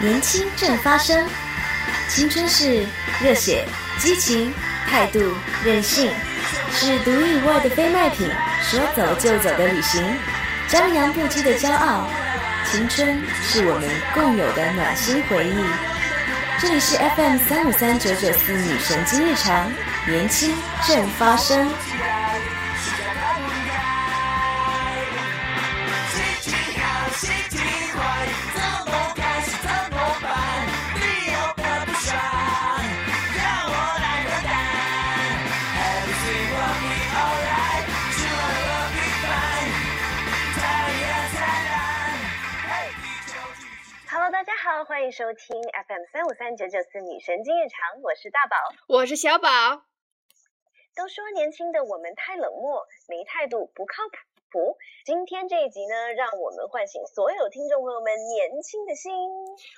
年轻正发生，青春是热血、激情、态度、任性，是独一无二的非卖品。说走就走的旅行，张扬不羁的骄傲，青春是我们共有的暖心回忆。这里是 FM 三五三九九四女神经日常，年轻正发生。欢迎收听 FM 三五三九九四女神经日常，我是大宝，我是小宝。都说年轻的我们太冷漠，没态度，不靠谱。今天这一集呢，让我们唤醒所有听众朋友们年轻的心。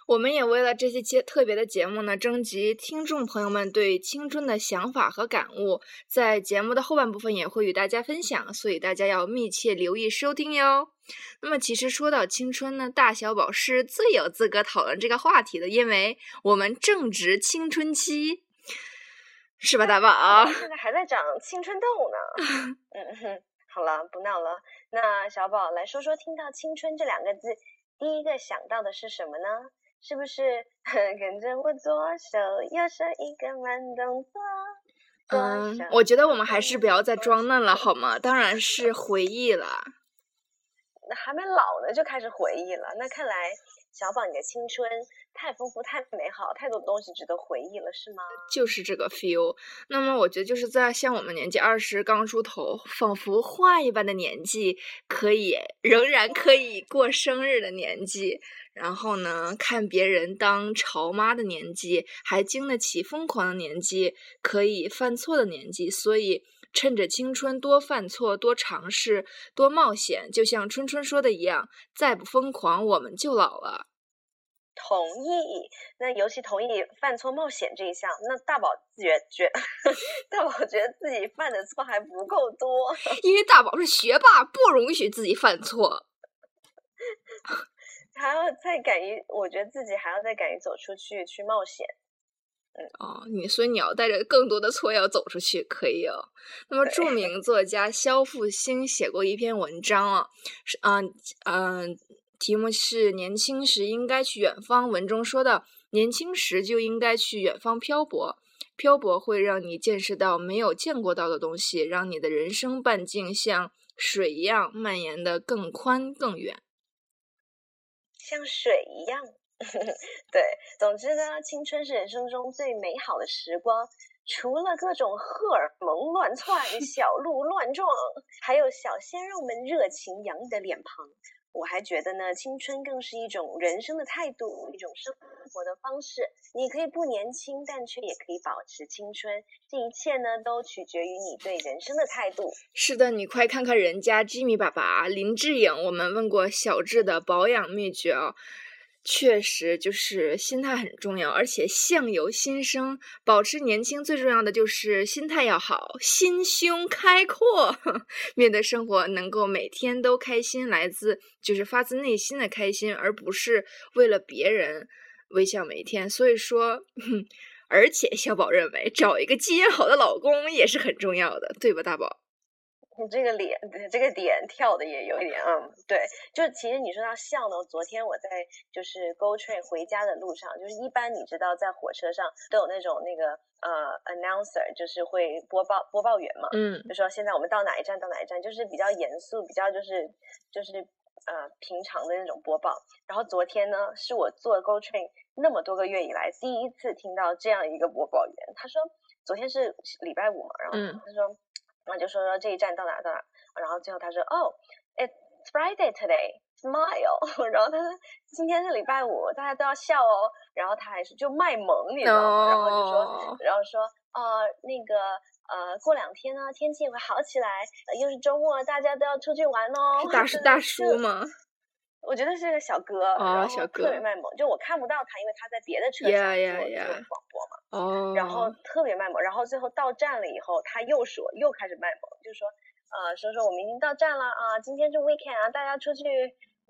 我们也为了这些节特别的节目呢，征集听众朋友们对青春的想法和感悟，在节目的后半部分也会与大家分享，所以大家要密切留意收听哟。那么，其实说到青春呢，大小宝是最有资格讨论这个话题的，因为我们正值青春期，是吧，大宝？现在还在长青春痘呢。嗯哼，好了，不闹了。那小宝来说说，听到“青春”这两个字，第一个想到的是什么呢？是不是 跟着我左手右手一个慢动作？嗯，我觉得我们还是不要再装嫩了，好吗？当然是回忆了。还没老呢，就开始回忆了。那看来小宝你的青春太丰富、太美好，太多东西值得回忆了，是吗？就是这个 feel。那么我觉得就是在像我们年纪二十刚出头，仿佛画一般的年纪，可以仍然可以过生日的年纪，然后呢，看别人当潮妈的年纪，还经得起疯狂的年纪，可以犯错的年纪，所以。趁着青春，多犯错，多尝试，多冒险。就像春春说的一样，再不疯狂，我们就老了。同意。那尤其同意犯错冒险这一项。那大宝觉觉，大宝觉得自己犯的错还不够多，因为大宝是学霸，不容许自己犯错。还要再敢于，我觉得自己还要再敢于走出去去冒险。哦，你所以你要带着更多的错要走出去，可以哦。那么著名作家肖复兴写过一篇文章啊，是嗯嗯，题目是“年轻时应该去远方”。文中说到，年轻时就应该去远方漂泊，漂泊会让你见识到没有见过到的东西，让你的人生半径像水一样蔓延的更宽更远，像水一样。对，总之呢，青春是人生中最美好的时光。除了各种荷尔蒙乱窜、小鹿乱撞，还有小鲜肉们热情洋溢的脸庞，我还觉得呢，青春更是一种人生的态度，一种生活的方式。你可以不年轻，但却也可以保持青春。这一切呢，都取决于你对人生的态度。是的，你快看看人家 Jimmy 爸爸林志颖，我们问过小智的保养秘诀啊。确实，就是心态很重要，而且相由心生，保持年轻最重要的就是心态要好，心胸开阔，面对生活能够每天都开心，来自就是发自内心的开心，而不是为了别人微笑每一天。所以说，而且小宝认为找一个基因好的老公也是很重要的，对吧，大宝？你这个脸，这个点跳的也有一点，嗯，对，就是其实你说到笑呢，昨天我在就是 Go Train 回家的路上，就是一般你知道在火车上都有那种那个呃 announcer，就是会播报播报员嘛，嗯，就说现在我们到哪一站到哪一站，就是比较严肃，比较就是就是呃平常的那种播报。然后昨天呢，是我坐 Go Train 那么多个月以来第一次听到这样一个播报员，他说昨天是礼拜五嘛，然后他说。然后就说说这一站到哪到哪，然后最后他说哦，It's Friday today, smile。然后他说今天是礼拜五，大家都要笑哦。然后他还是就卖萌，你知道吗？然后就说，然后说呃那个呃过两天呢天气会好起来，又是周末，大家都要出去玩哦。是大叔大叔吗？我觉得是个小哥，然后特别卖萌。就我看不到他，因为他在别的车上做做广播嘛。哦。然后特别卖萌，然后最后到站了以后，他又说又开始卖萌，就说呃说说我们已经到站了啊，今天是 weekend 啊，大家出去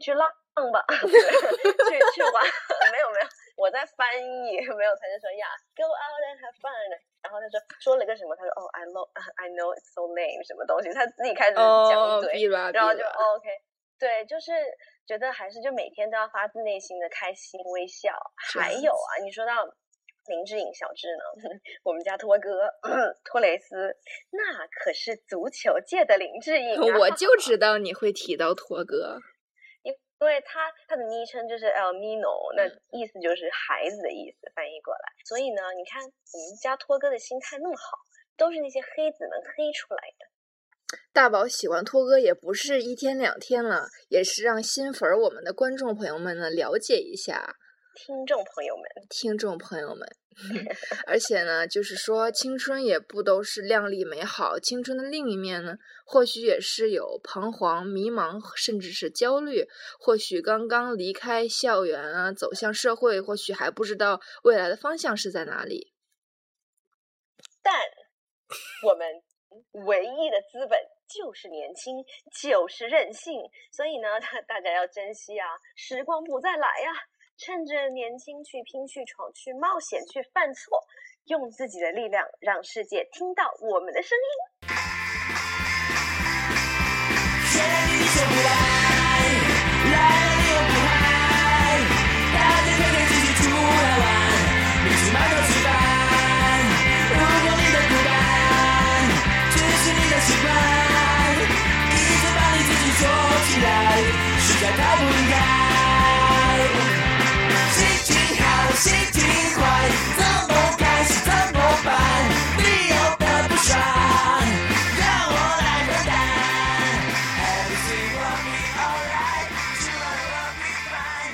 去浪吧，去去玩，没有没有，我在翻译，没有，他就说呀，go out and have fun，然后他说说了个什么，他说哦，I know I know it's so lame，什么东西，他自己开始讲对，然后就 OK，对，就是觉得还是就每天都要发自内心的开心微笑。还有啊，你说到林志颖小智呢，我们家托哥 托雷斯，那可是足球界的林志颖，我就知道你会提到托哥。因为他他的昵称就是 El Nino，那意思就是孩子的意思，翻译过来。所以呢，你看我们家托哥的心态那么好，都是那些黑子们黑出来的。大宝喜欢托哥也不是一天两天了，也是让新粉儿我们的观众朋友们呢了解一下。听众朋友们，听众朋友们，而且呢，就是说青春也不都是靓丽美好，青春的另一面呢，或许也是有彷徨、迷茫，甚至是焦虑。或许刚刚离开校园啊，走向社会，或许还不知道未来的方向是在哪里。但我们唯一的资本就是年轻，就是任性，所以呢，大家要珍惜啊，时光不再来呀。趁着年轻去拼去闯去冒险去犯错，用自己的力量让世界听到我们的声音。实在太不应该。心情好，心情坏，怎么开始怎么办？你有的不爽，让我来分担。Everything will be alright, tomorrow will be fine.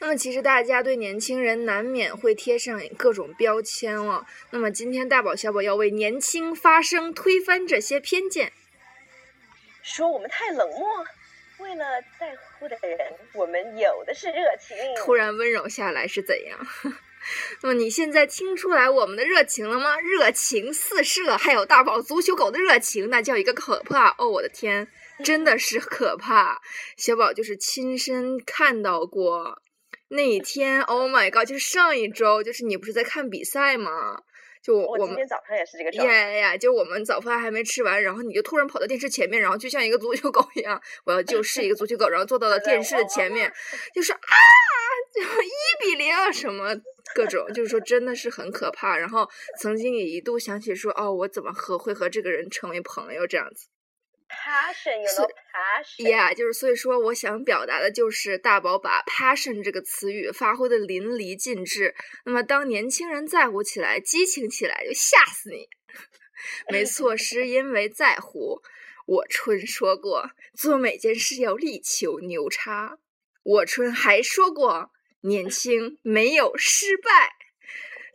那么，其实大家对年轻人难免会贴上各种标签了。那么，今天大宝小宝要为年轻发声，推翻这些偏见。说我们太冷漠。为了在乎的人，我们有的是热情。突然温柔下来是怎样？那么你现在听出来我们的热情了吗？热情四射，还有大宝足球狗的热情，那叫一个可怕！哦，我的天，真的是可怕！小宝就是亲身看到过那一天。Oh my god！就是上一周，就是你不是在看比赛吗？就我今天早上也是这个状态。呀呀！就我们早饭还没吃完，然后你就突然跑到电视前面，然后就像一个足球狗一样，我要就是一个足球狗，然后坐到了电视的前面，就是啊，就一比零什么各种，就是说真的是很可怕。然后曾经也一度想起说，哦，我怎么和会和这个人成为朋友这样子。passion，有了 passion，yeah，就是所以说，我想表达的就是大宝把 passion 这个词语发挥的淋漓尽致。那么，当年轻人在乎起来、激情起来，就吓死你。没错，是 因为在乎。我春说过，做每件事要力求牛叉。我春还说过，年轻没有失败。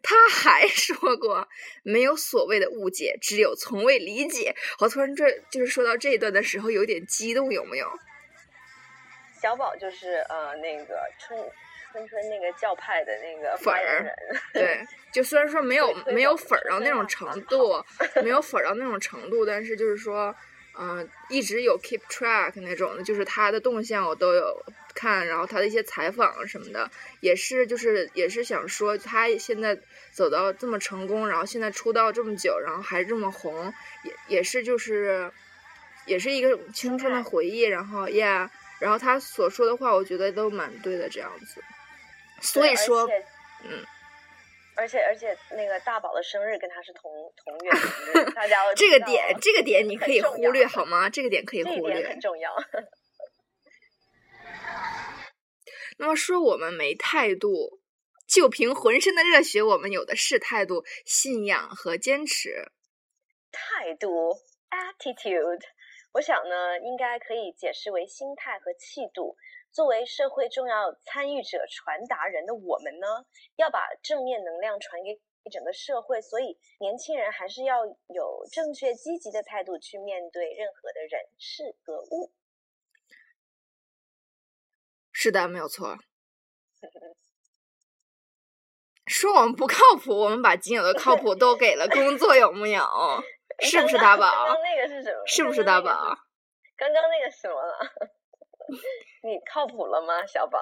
他还 说过，没有所谓的误解，只有从未理解。我突然这就是说到这一段的时候，有点激动，有没有？小宝就是呃那个春春春那个教派的那个粉儿，对，就虽然说没有没有粉儿到那种程度，没有粉儿到那种程度，但是就是说。嗯，一直有 keep track 那种的，就是他的动向我都有看，然后他的一些采访什么的，也是就是也是想说他现在走到这么成功，然后现在出道这么久，然后还这么红，也也是就是也是一个青春的回忆，然后 yeah，然后他所说的话，我觉得都蛮对的这样子，所以说，嗯。而且而且，那个大宝的生日跟他是同同月，大家这个点这个点你可以忽略好吗？这个点可以忽略，很重要。那么说我们没态度，就凭浑身的热血，我们有的是态度、信仰和坚持。态度 （attitude），我想呢，应该可以解释为心态和气度。作为社会重要参与者、传达人的我们呢，要把正面能量传给整个社会，所以年轻人还是要有正确、积极的态度去面对任何的人事和物。是的，没有错。说我们不靠谱，我们把仅有的靠谱都给了工作，有木有？是不是大宝？那个是什么？是不是大宝？刚刚那个什么了？你靠谱了吗，小宝？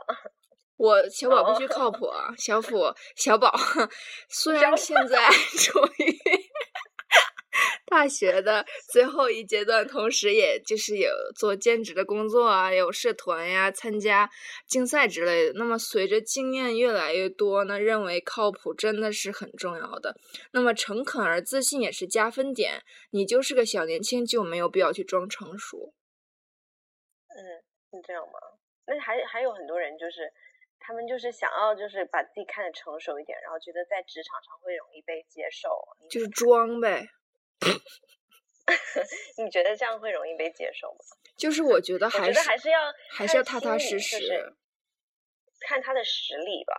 我小宝必须靠谱啊！小普小宝，虽然现在处于大学的最后一阶段，同时也就是有做兼职的工作啊，有社团呀，参加竞赛之类的。那么随着经验越来越多呢，认为靠谱真的是很重要的。那么诚恳而自信也是加分点。你就是个小年轻，就没有必要去装成熟。嗯，是这样吗？那还还有很多人就是。他们就是想要，就是把自己看得成熟一点，然后觉得在职场上会容易被接受，就是装呗。你觉得这样会容易被接受吗？就是我觉得还是还是要还是要踏踏实实，看他的实力吧。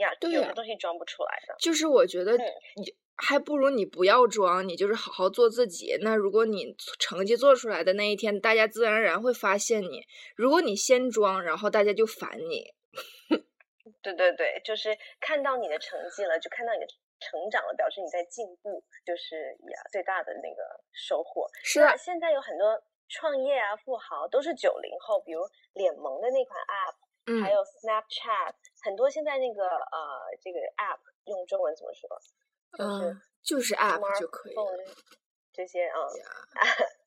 呀，有的东西装不出来的。就是我觉得你还不如你不要装，你就是好好做自己。那如果你成绩做出来的那一天，大家自然而然会发现你。如果你先装，然后大家就烦你。对对对，就是看到你的成绩了，就看到你的成长了，表示你在进步，就是呀最大的那个收获。是啊，现在有很多创业啊富豪都是九零后，比如脸萌的那款 App，嗯，还有 Snapchat，很多现在那个呃这个 App 用中文怎么说？嗯，就是 App 就可以。这些啊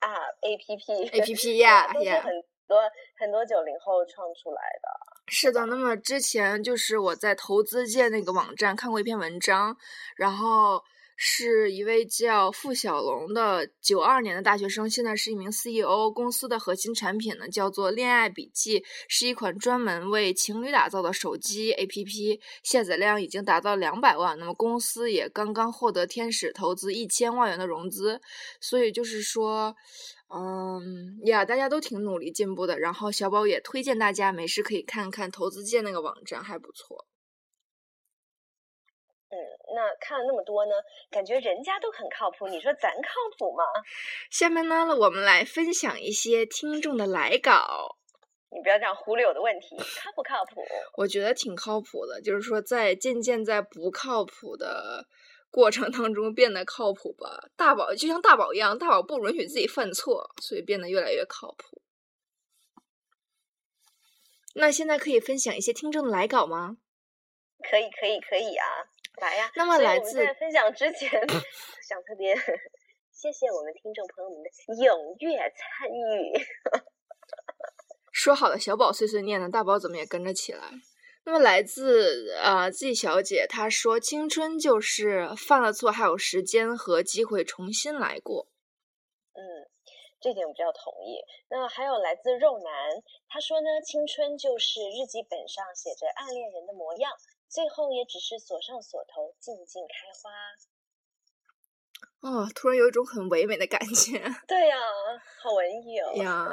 啊 A P P A P P 呀，都是很多很多九零后创出来的。是的，那么之前就是我在投资界那个网站看过一篇文章，然后是一位叫付小龙的九二年的大学生，现在是一名 CEO。公司的核心产品呢叫做恋爱笔记，是一款专门为情侣打造的手机 APP，下载量已经达到两百万。那么公司也刚刚获得天使投资一千万元的融资，所以就是说。嗯呀，大家都挺努力进步的。然后小宝也推荐大家没事可以看看投资界那个网站，还不错。嗯，那看了那么多呢，感觉人家都很靠谱，你说咱靠谱吗？下面呢，我们来分享一些听众的来稿。你不要这样忽略我的问题，靠不靠谱？我觉得挺靠谱的，就是说在渐渐在不靠谱的。过程当中变得靠谱吧，大宝就像大宝一样，大宝不允许自己犯错，所以变得越来越靠谱。那现在可以分享一些听众的来稿吗？可以，可以，可以啊，来呀！那么来自在分享之前，想特别谢谢我们听众朋友们的踊跃参与。说好的小宝碎碎念呢，大宝怎么也跟着起来？那么来自呃 Z 小姐，她说：“青春就是犯了错还有时间和机会重新来过。”嗯，这点我比较同意。那还有来自肉男，他说呢：“青春就是日记本上写着暗恋人的模样，最后也只是锁上锁头，静静开花。”哦，突然有一种很唯美的感觉。对呀，好文艺哦。呀，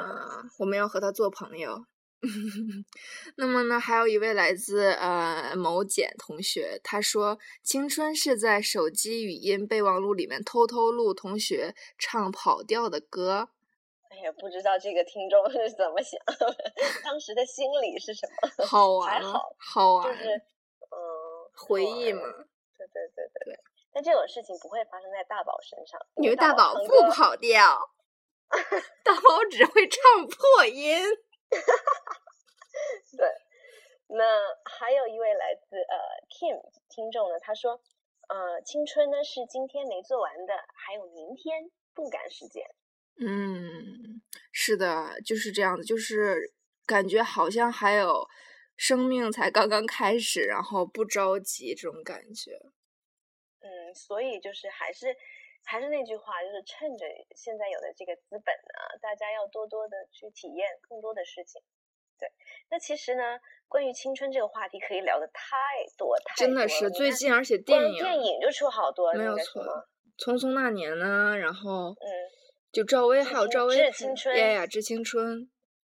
我们要和他做朋友。那么呢，还有一位来自呃某简同学，他说：“青春是在手机语音备忘录里面偷偷录同学唱跑调的歌。”哎呀，不知道这个听众是怎么想，当时的心理是什么？好玩，好，好玩，就是嗯，回忆嘛。对对对对对。但这种事情不会发生在大宝身上，因为大宝不跑调，大宝只会唱破音。哈哈哈，对，那还有一位来自呃 Kim 听众呢，他说，呃，青春呢是今天没做完的，还有明天，不赶时间。嗯，是的，就是这样的，就是感觉好像还有生命才刚刚开始，然后不着急这种感觉。嗯，所以就是还是。还是那句话，就是趁着现在有的这个资本呢，大家要多多的去体验更多的事情。对，那其实呢，关于青春这个话题可以聊的太多太多真的是最近，而且电影电影就出好多，没有错，《匆匆那年》呢，然后嗯，就赵薇还有赵薇《致青春》呀呀，《致青春》。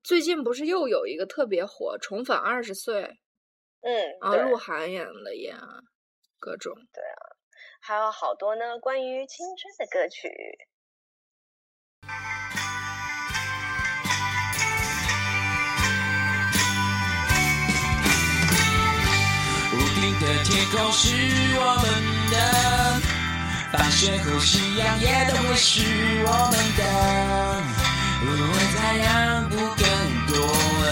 最近不是又有一个特别火，《重返二十岁》。嗯，啊，鹿晗演的呀，各种。对啊。还有好多呢关于青春的歌曲。屋顶的天空是我们的，放学后夕阳也都会是我们的。如果太阳不更多了，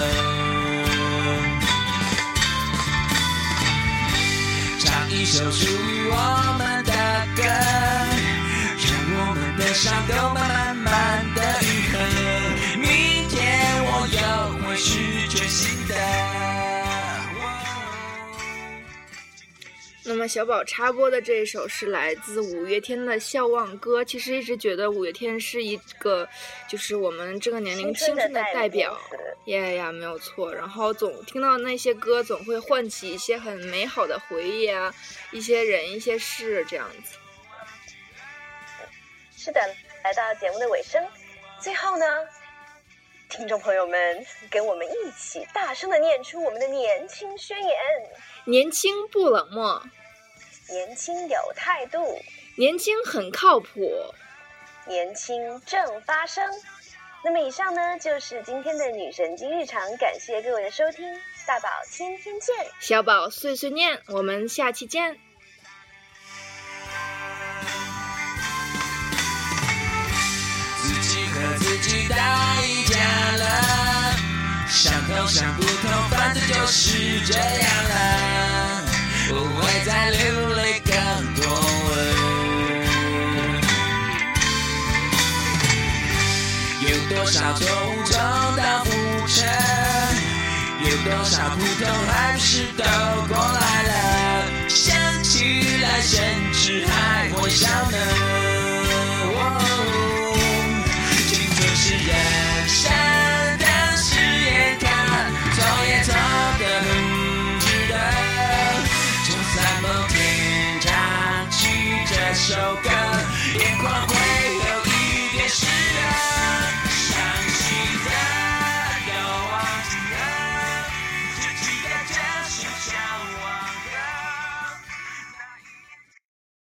唱一首属于我。我们的伤都慢慢的愈合。明天我又会是全新的。那么小宝插播的这一首是来自五月天的《笑忘歌》。其实一直觉得五月天是一个，就是我们这个年龄青春的代表。呀呀，没有错。然后总听到那些歌，总会唤起一些很美好的回忆啊，一些人、一些事这样子。是的，来到节目的尾声，最后呢，听众朋友们跟我们一起大声的念出我们的年轻宣言：年轻不冷漠，年轻有态度，年轻很靠谱，年轻正发生。那么以上呢，就是今天的女神经日常，感谢各位的收听，大宝天天见。小宝碎碎念，我们下期见。想通想不通，反正就是这样了，不会再流泪更多了。有多少错误重蹈覆辙？有多少苦痛还不是都过来了？想起来甚至还会笑呢。